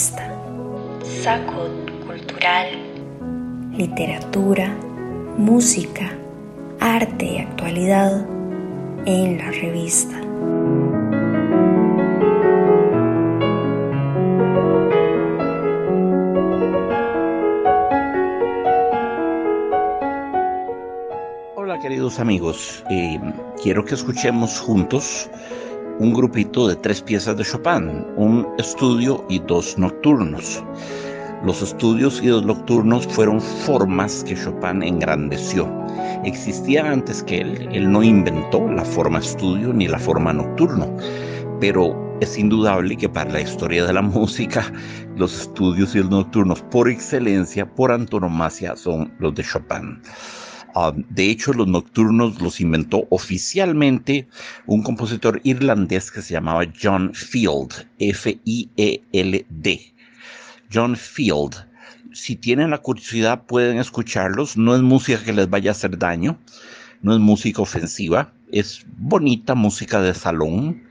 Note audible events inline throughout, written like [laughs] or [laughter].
la revista. Saco cultural, literatura, música, arte y actualidad en la revista. Hola queridos amigos, eh, quiero que escuchemos juntos un grupito de tres piezas de Chopin, un estudio y dos nocturnos. Los estudios y los nocturnos fueron formas que Chopin engrandeció. Existía antes que él, él no inventó la forma estudio ni la forma nocturno, pero es indudable que para la historia de la [laughs] música, los estudios y los nocturnos por excelencia, por antonomasia, son los de Chopin. Ah, de hecho, los nocturnos los inventó oficialmente un compositor irlandés que se llamaba John Field, F-I-E-L-D. John Field. Si tienen la curiosidad pueden escucharlos. No es música que les vaya a hacer daño, no es música ofensiva, es bonita música de salón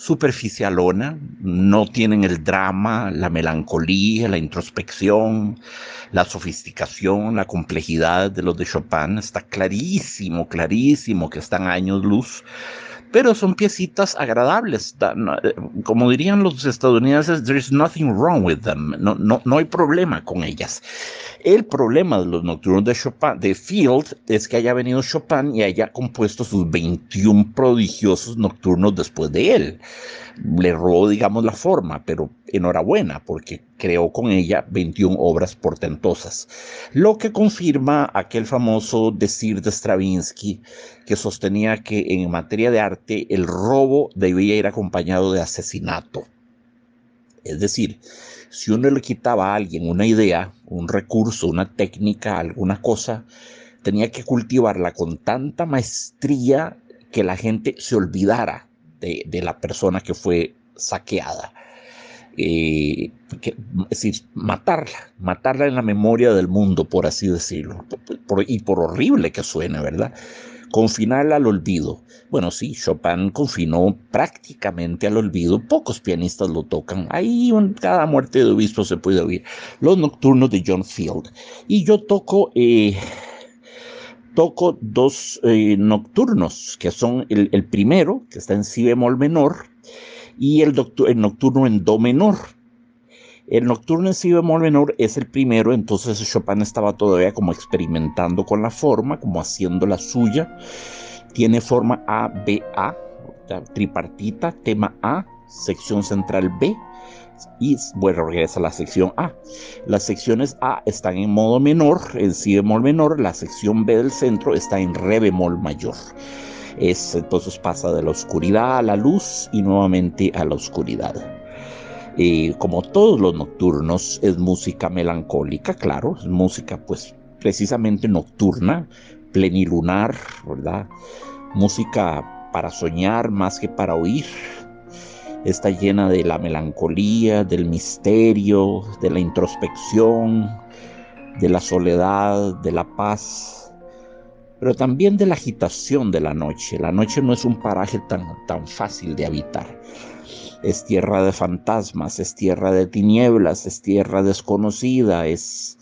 superficialona, no tienen el drama, la melancolía, la introspección, la sofisticación, la complejidad de los de Chopin. Está clarísimo, clarísimo que están años luz pero son piecitas agradables. Eh, como dirían los estadounidenses, there is nothing wrong with them. No, no, no hay problema con ellas. El problema de los nocturnos de Chopin, de Field, es que haya venido Chopin y haya compuesto sus 21 prodigiosos nocturnos después de él. Le robó, digamos, la forma, pero enhorabuena, porque creó con ella 21 obras portentosas. Lo que confirma aquel famoso decir de Stravinsky que sostenía que en materia de arte el robo debía ir acompañado de asesinato. Es decir, si uno le quitaba a alguien una idea, un recurso, una técnica, alguna cosa, tenía que cultivarla con tanta maestría que la gente se olvidara de, la persona que fue saqueada. Eh, es decir, matarla, matarla en la memoria del mundo, por así decirlo, y por horrible que suene, ¿verdad? Confinarla al olvido. Bueno, sí, Chopin confinó prácticamente al olvido. Pocos pianistas lo tocan. Ahí en cada muerte de obispo se puede oír. Los nocturnos de John Field. Y yo toco, eh, toco dos eh, nocturnos, que son el, primero, que está en si bemol menor, y el, nocturno en do menor. El nocturno en si bemol menor es el primero, entonces Chopin estaba todavía como experimentando con la forma, como haciendo la suya. Tiene forma A, B, A, tripartita, tema A, sección central B, y bueno, regresa a la sección A. Las secciones A están en modo menor, en si bemol menor, la sección B del centro está en re bemol mayor. Es, entonces pasa de la oscuridad a la luz y nuevamente a la oscuridad como todos los nocturnos, es música melancólica, claro, es música pues precisamente nocturna, plenilunar, ¿verdad? Música para soñar más que para oír. Está llena de la melancolía, del misterio, de la introspección, de la soledad, de la paz, pero también de la agitación de la noche. La noche no es un paraje tan, tan fácil de habitar es tierra de fantasmas, es tierra de tinieblas, es tierra desconocida, es,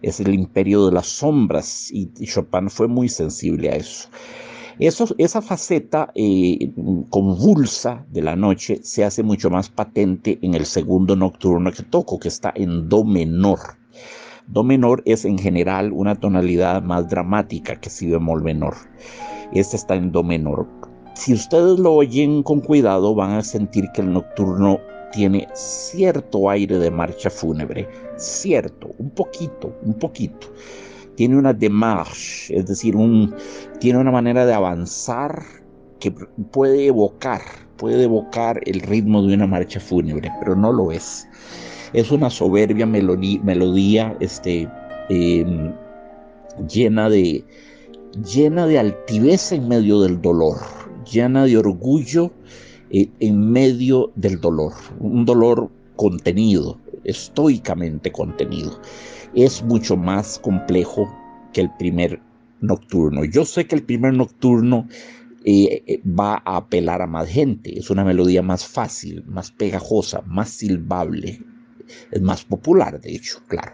es el imperio de las sombras y, Chopin fue muy sensible a eso. eso esa faceta eh, convulsa de la noche se hace mucho más patente en el segundo nocturno que toco, que está en Do menor. Do menor es en general una tonalidad más dramática que si bemol menor. Este está en Do menor. Si ustedes lo oyen con cuidado van a sentir que el nocturno tiene cierto aire de marcha fúnebre, cierto, un poquito, un poquito. Tiene una démarche, es decir, un, tiene una manera de avanzar que puede evocar, puede evocar el ritmo de una marcha fúnebre, pero no lo es. Es una soberbia melodía, este, em, llena de, llena de altivez en medio del dolor llena de orgullo eh, en medio del dolor, un dolor contenido, estoicamente contenido. Es mucho más complejo que el primer nocturno. Yo sé que el primer nocturno eh, eh, va a apelar a más gente, es una melodía más fácil, más pegajosa, más silbable, Es más popular, de hecho, claro,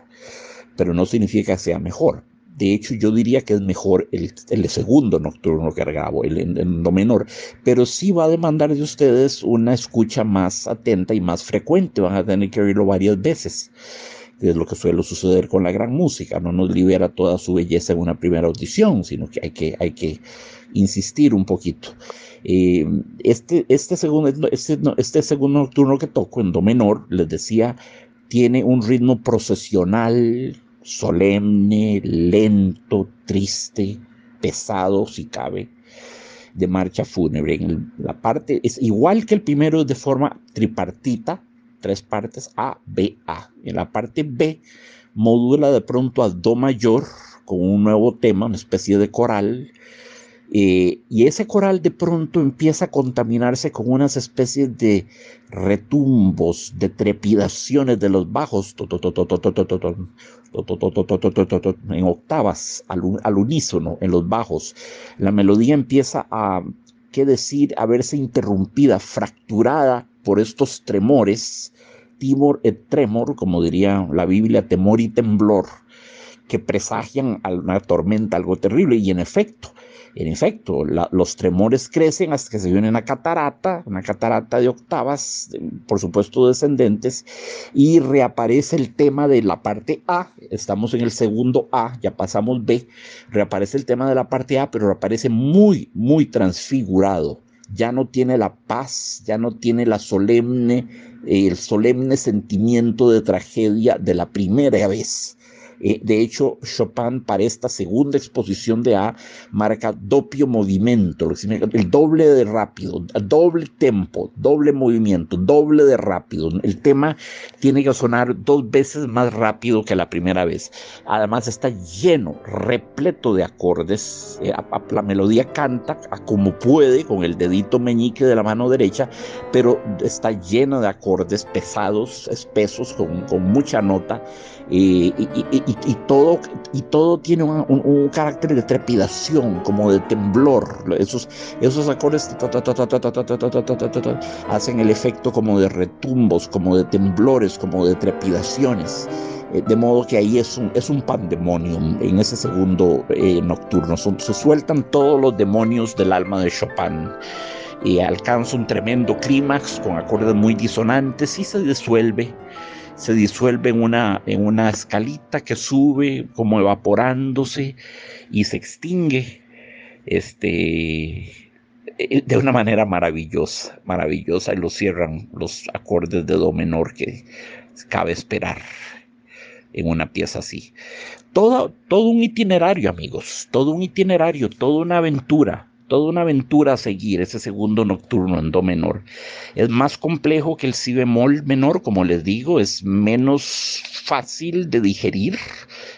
pero no significa que sea mejor. De hecho, yo diría que es mejor el, segundo nocturno que grabo, el en do menor, pero sí va a demandar de ustedes una escucha más atenta y más frecuente. Van a tener que oírlo varias veces es lo que suele suceder con la gran música, no nos libera toda su belleza en una primera audición, sino que hay que, hay que insistir un poquito. Eh, este, este, segundo, este, este segundo nocturno que toco en do menor, les decía, tiene un ritmo procesional, solemne, lento, triste, pesado, si cabe, de marcha fúnebre. En la parte es igual que el primero, de forma tripartita, tres partes A, B, A. En la parte B modula de pronto a Do mayor con un nuevo tema, una especie de coral. Eh, y ese coral de pronto empieza a contaminarse con unas especies de retumbos, de trepidaciones de los bajos, en octavas, al, unísono, en los bajos. La melodía empieza a, qué decir, a verse interrumpida, fracturada por estos tremores, timor et tremor, como diría la Biblia, temor y temblor, que presagian una tormenta, algo terrible, y en efecto, en efecto, los tremores crecen hasta que se viene una catarata, una catarata de octavas, por supuesto descendentes, y reaparece el tema de la parte A, estamos en el segundo A, ya pasamos B, reaparece el tema de la parte A, pero reaparece muy, muy transfigurado. Ya no tiene la paz, ya no tiene la solemne, el solemne sentimiento de tragedia de la primera vez. Eh, de hecho, Chopin para esta segunda exposición de A marca doppio movimiento, el doble de rápido, doble tempo, doble movimiento, doble de rápido. El tema tiene que sonar dos veces más rápido que la primera vez. Además está lleno, repleto de acordes. Eh, la melodía canta como puede con el dedito meñique de la mano derecha, pero está lleno de acordes pesados, espesos, con mucha nota. Y, todo, y todo tiene un, carácter de trepidación, como de temblor. Esos, esos acordes hacen el efecto como de retumbos, como de temblores, como de trepidaciones. De modo que ahí es un, es un pandemonium en ese segundo nocturno. se sueltan todos los demonios del alma de Chopin y alcanza un tremendo clímax con acordes muy disonantes y se disuelve se disuelve en una, en una escalita que sube como evaporándose y se extingue este, eh, de una manera maravillosa, maravillosa, y lo cierran los acordes de Do menor que cabe esperar en una pieza así. Todo, todo un itinerario, amigos, todo un itinerario, toda una aventura toda una aventura a seguir ese segundo nocturno en do menor. Es más complejo que el si bemol menor, como les digo, es menos fácil de digerir,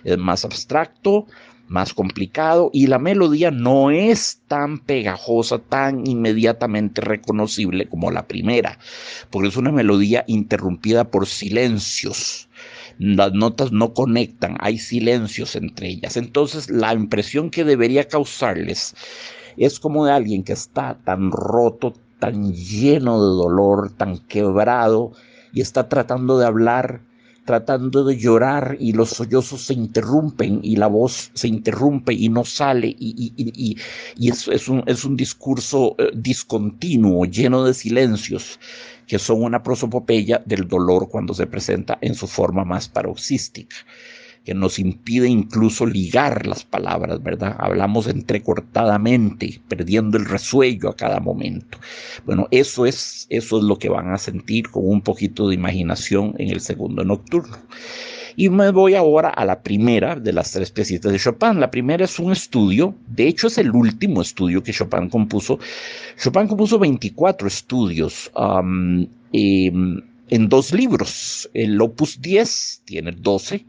es más abstracto, más complicado y la melodía no es tan pegajosa, tan inmediatamente reconocible como la primera, porque es una melodía interrumpida por silencios. Las notas no conectan, hay silencios entre ellas. Entonces la impresión que debería causarles es como de alguien que está tan roto, tan lleno de dolor, tan quebrado y está tratando de hablar, tratando de llorar y los sollozos se interrumpen y la voz se interrumpe y no sale y, es, un, es, un, discurso eh, discontinuo, lleno de silencios que son una prosopopeya del dolor cuando se presenta en su forma más paroxística que nos impide incluso ligar las palabras, ¿verdad? Hablamos entrecortadamente, perdiendo el resuello a cada momento. Bueno, eso es, eso es lo que van a sentir con un poquito de imaginación en el segundo nocturno. Y me voy ahora a la primera de las tres piecitas de Chopin. La primera es un estudio, de hecho es el último estudio que Chopin compuso. Chopin compuso 24 estudios. Um, en dos libros. El Opus 10 tiene 12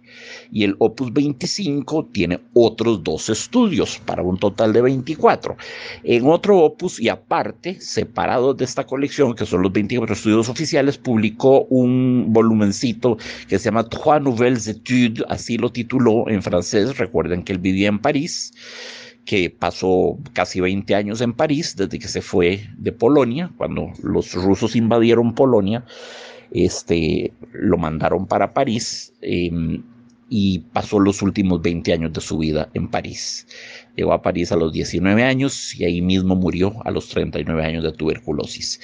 y el Opus 25 tiene otros dos estudios para un total de 24. En otro Opus y aparte, separado de esta colección, que son los 24 estudios oficiales, publicó un volumencito que se llama Trois Nouvelles Études, así lo tituló en francés. Recuerden que él vivía en París que pasó casi 20 años en París desde que se fue de Polonia, cuando los rusos invadieron Polonia este, lo mandaron para París em, y pasó los últimos 20 años de su vida en París. Llegó a París a los 19 años y ahí mismo murió a los 39 años de tuberculosis.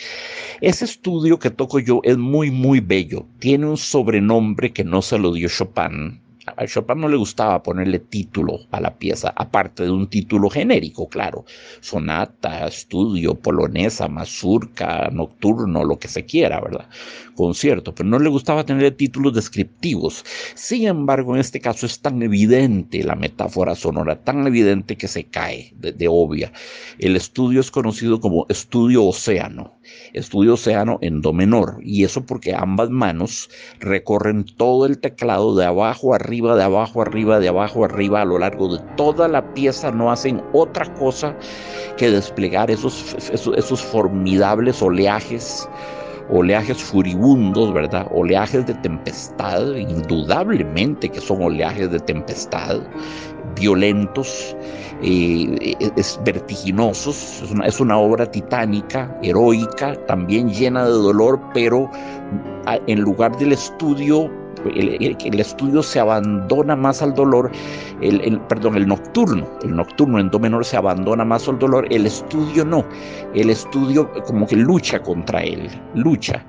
Ese estudio que toco yo es muy, muy bello. Tiene un sobrenombre que no se lo dio Chopin, a Chopin no le gustaba ponerle título a la pieza, aparte de un título genérico, claro, sonata, estudio, polonesa, mazurca, nocturno, lo que se quiera, ¿verdad? Concierto, pero no le gustaba tener títulos descriptivos. Sin embargo, en este caso es tan evidente la metáfora sonora, tan evidente que se cae de, de obvia. El estudio es conocido como estudio océano estudio océano en do menor, y eso porque ambas manos recorren todo el teclado de abajo arriba, de abajo arriba, de abajo arriba a lo largo de toda la pieza, no hacen otra cosa que desplegar esos, esos, formidables oleajes oleajes furibundos, ¿verdad? Oleajes de tempestad, indudablemente que son oleajes de tempestad, violentos, eh, vertiginosos, es una, es una obra titánica, heroica, también llena de dolor, pero en lugar del estudio el, estudio se abandona más al dolor, el, perdón, el nocturno, el nocturno en do menor se abandona más al dolor, el estudio no, el estudio como que lucha contra él, lucha.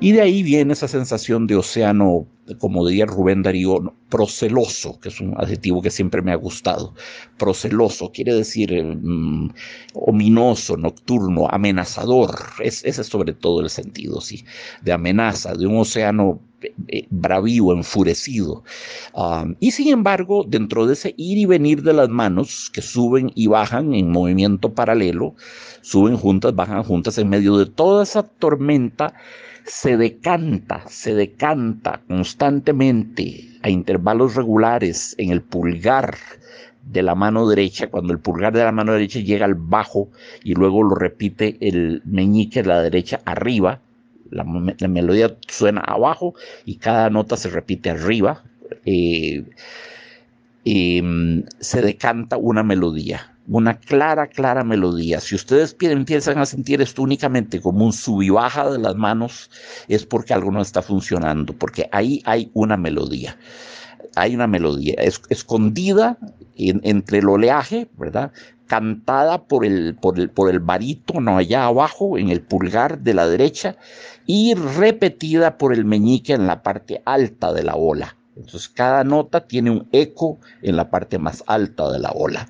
Y de ahí viene esa sensación de océano, como diría Rubén Darío, proceloso, que es un adjetivo que siempre me ha gustado. Proceloso quiere decir mm, ominoso, nocturno, amenazador. ese es sobre todo el sentido, sí, de amenaza, de un océano eh, bravío, enfurecido. y sin embargo, dentro de ese ir y venir de las manos que suben y bajan en movimiento paralelo, suben juntas, bajan juntas en medio de toda esa tormenta, se decanta, se decanta constantemente a intervalos regulares en el pulgar de la mano derecha, cuando el pulgar de la mano derecha llega al bajo y luego lo repite el meñique de la derecha arriba, la, melodía suena abajo y cada nota se repite arriba, eh, mm, se decanta una melodía una clara, clara melodía. Si ustedes empiezan a sentir esto únicamente como un sub y baja de las manos, es porque algo no está funcionando, porque ahí hay una melodía. Hay una melodía escondida entre el oleaje, ¿verdad? Cantada por el, por, el, por el barítono allá abajo, en el pulgar de la derecha, y repetida por el meñique en la parte alta de la ola. Entonces cada nota tiene un eco en la parte más alta de la ola.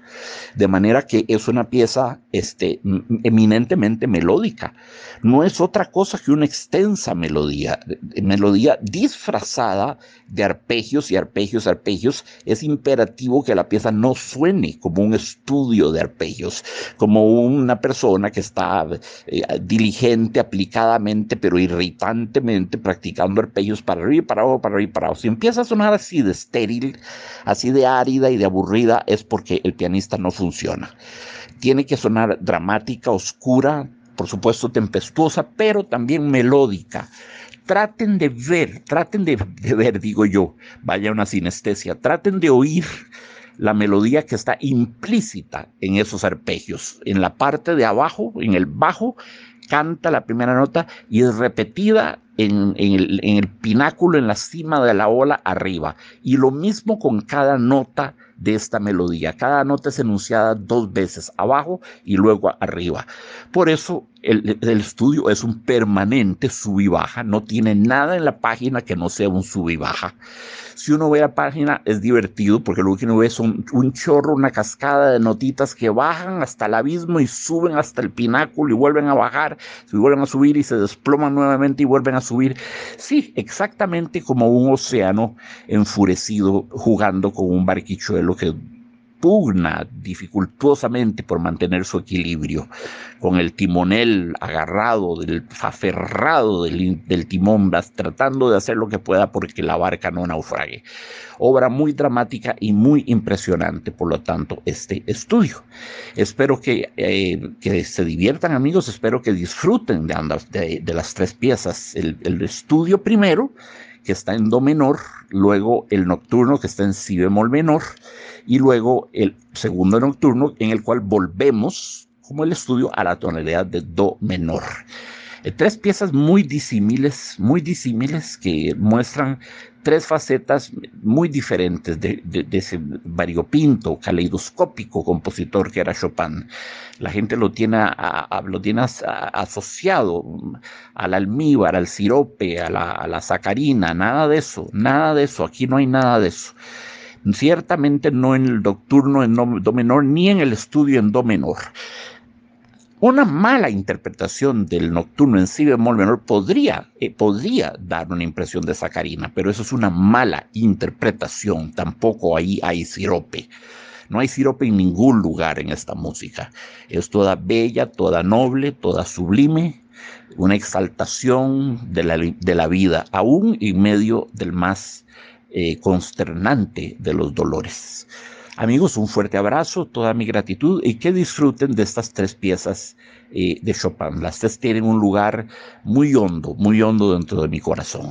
De manera que es una pieza este, eminentemente melódica. No es otra cosa que una extensa melodía, melodía disfrazada de arpegios y arpegios, arpegios. Es imperativo que la pieza no suene como un estudio de arpegios, como una persona que está eh, diligente, aplicadamente, pero irritantemente practicando arpegios para arriba, para abajo, para arriba, para abajo. Si empiezas así de estéril, así de árida y de aburrida, es porque el pianista no funciona. Tiene que sonar dramática, oscura, por supuesto tempestuosa, pero también melódica. Traten de ver, traten de, ver, digo yo, vaya una sinestesia, traten de oír la melodía que está implícita en esos arpegios. En la parte de abajo, en el bajo, canta la primera nota y es repetida en, el, pináculo, en la cima de la ola arriba. Y lo mismo con cada nota de esta melodía. Cada nota es enunciada dos veces, abajo y luego arriba. Por eso el, estudio es un permanente sub y baja. No tiene nada en la página que no sea un sub y baja. Si uno ve la página es divertido porque lo que uno ve es un, chorro, una cascada de notitas que bajan hasta el abismo y suben hasta el pináculo y vuelven a bajar, y vuelven a subir y se desploman nuevamente y vuelven a subir. Sí, exactamente como un océano enfurecido jugando con un barquichuelo que pugna dificultuosamente por mantener su equilibrio, con el timonel agarrado, del, aferrado del, del timón, tratando de hacer lo que pueda porque la barca no naufrague. Obra muy dramática y muy impresionante, por lo tanto, este estudio. Espero que, eh, que se diviertan amigos, espero que disfruten de, de, las tres piezas. El, el estudio primero, que está en do menor, luego el nocturno que está en si bemol menor, y luego el segundo nocturno en el cual volvemos como el estudio a la tonalidad de do menor. Eh, tres piezas muy disímiles, muy disímiles que muestran tres facetas muy diferentes de, ese variopinto, caleidoscópico compositor que era Chopin. La gente lo tiene, a, lo asociado al almíbar, al sirope, a la, a la sacarina, nada de eso, nada de eso, aquí no hay nada de eso. Ciertamente no en el nocturno en do menor ni en el estudio en do menor. Una mala interpretación del nocturno en si bemol menor podría, eh, podría dar una impresión de sacarina, pero eso es una mala interpretación. Tampoco ahí hay sirope. No hay sirope en ningún lugar en esta música. Es toda bella, toda noble, toda sublime, una exaltación de la, de la vida, aún en medio del más eh, consternante de los dolores. Amigos, un fuerte abrazo, toda mi gratitud y que disfruten de estas tres piezas eh, de Chopin. Las tres tienen un lugar muy hondo, muy hondo dentro de mi corazón.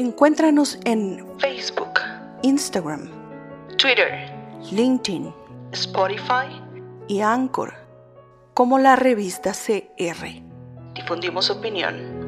Encuéntranos en Facebook, Instagram, Twitter, LinkedIn, Spotify y Anchor como la revista CR. Difundimos opinión.